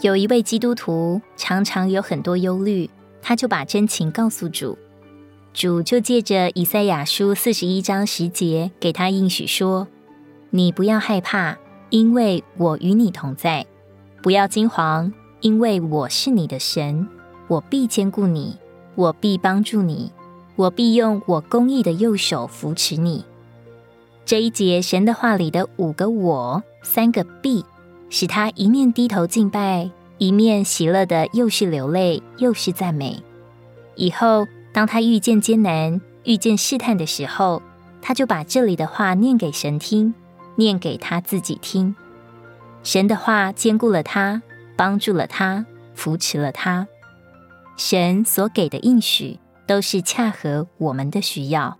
有一位基督徒常常有很多忧虑，他就把真情告诉主，主就借着以赛亚书四十一章十节给他应许说：“你不要害怕，因为我与你同在；不要惊惶，因为我是你的神，我必坚固你，我必帮助你，我必用我公义的右手扶持你。”这一节神的话里的五个“我”，三个“必”。使他一面低头敬拜，一面喜乐的，又是流泪，又是赞美。以后，当他遇见艰难、遇见试探的时候，他就把这里的话念给神听，念给他自己听。神的话坚固了他，帮助了他，扶持了他。神所给的应许，都是恰合我们的需要。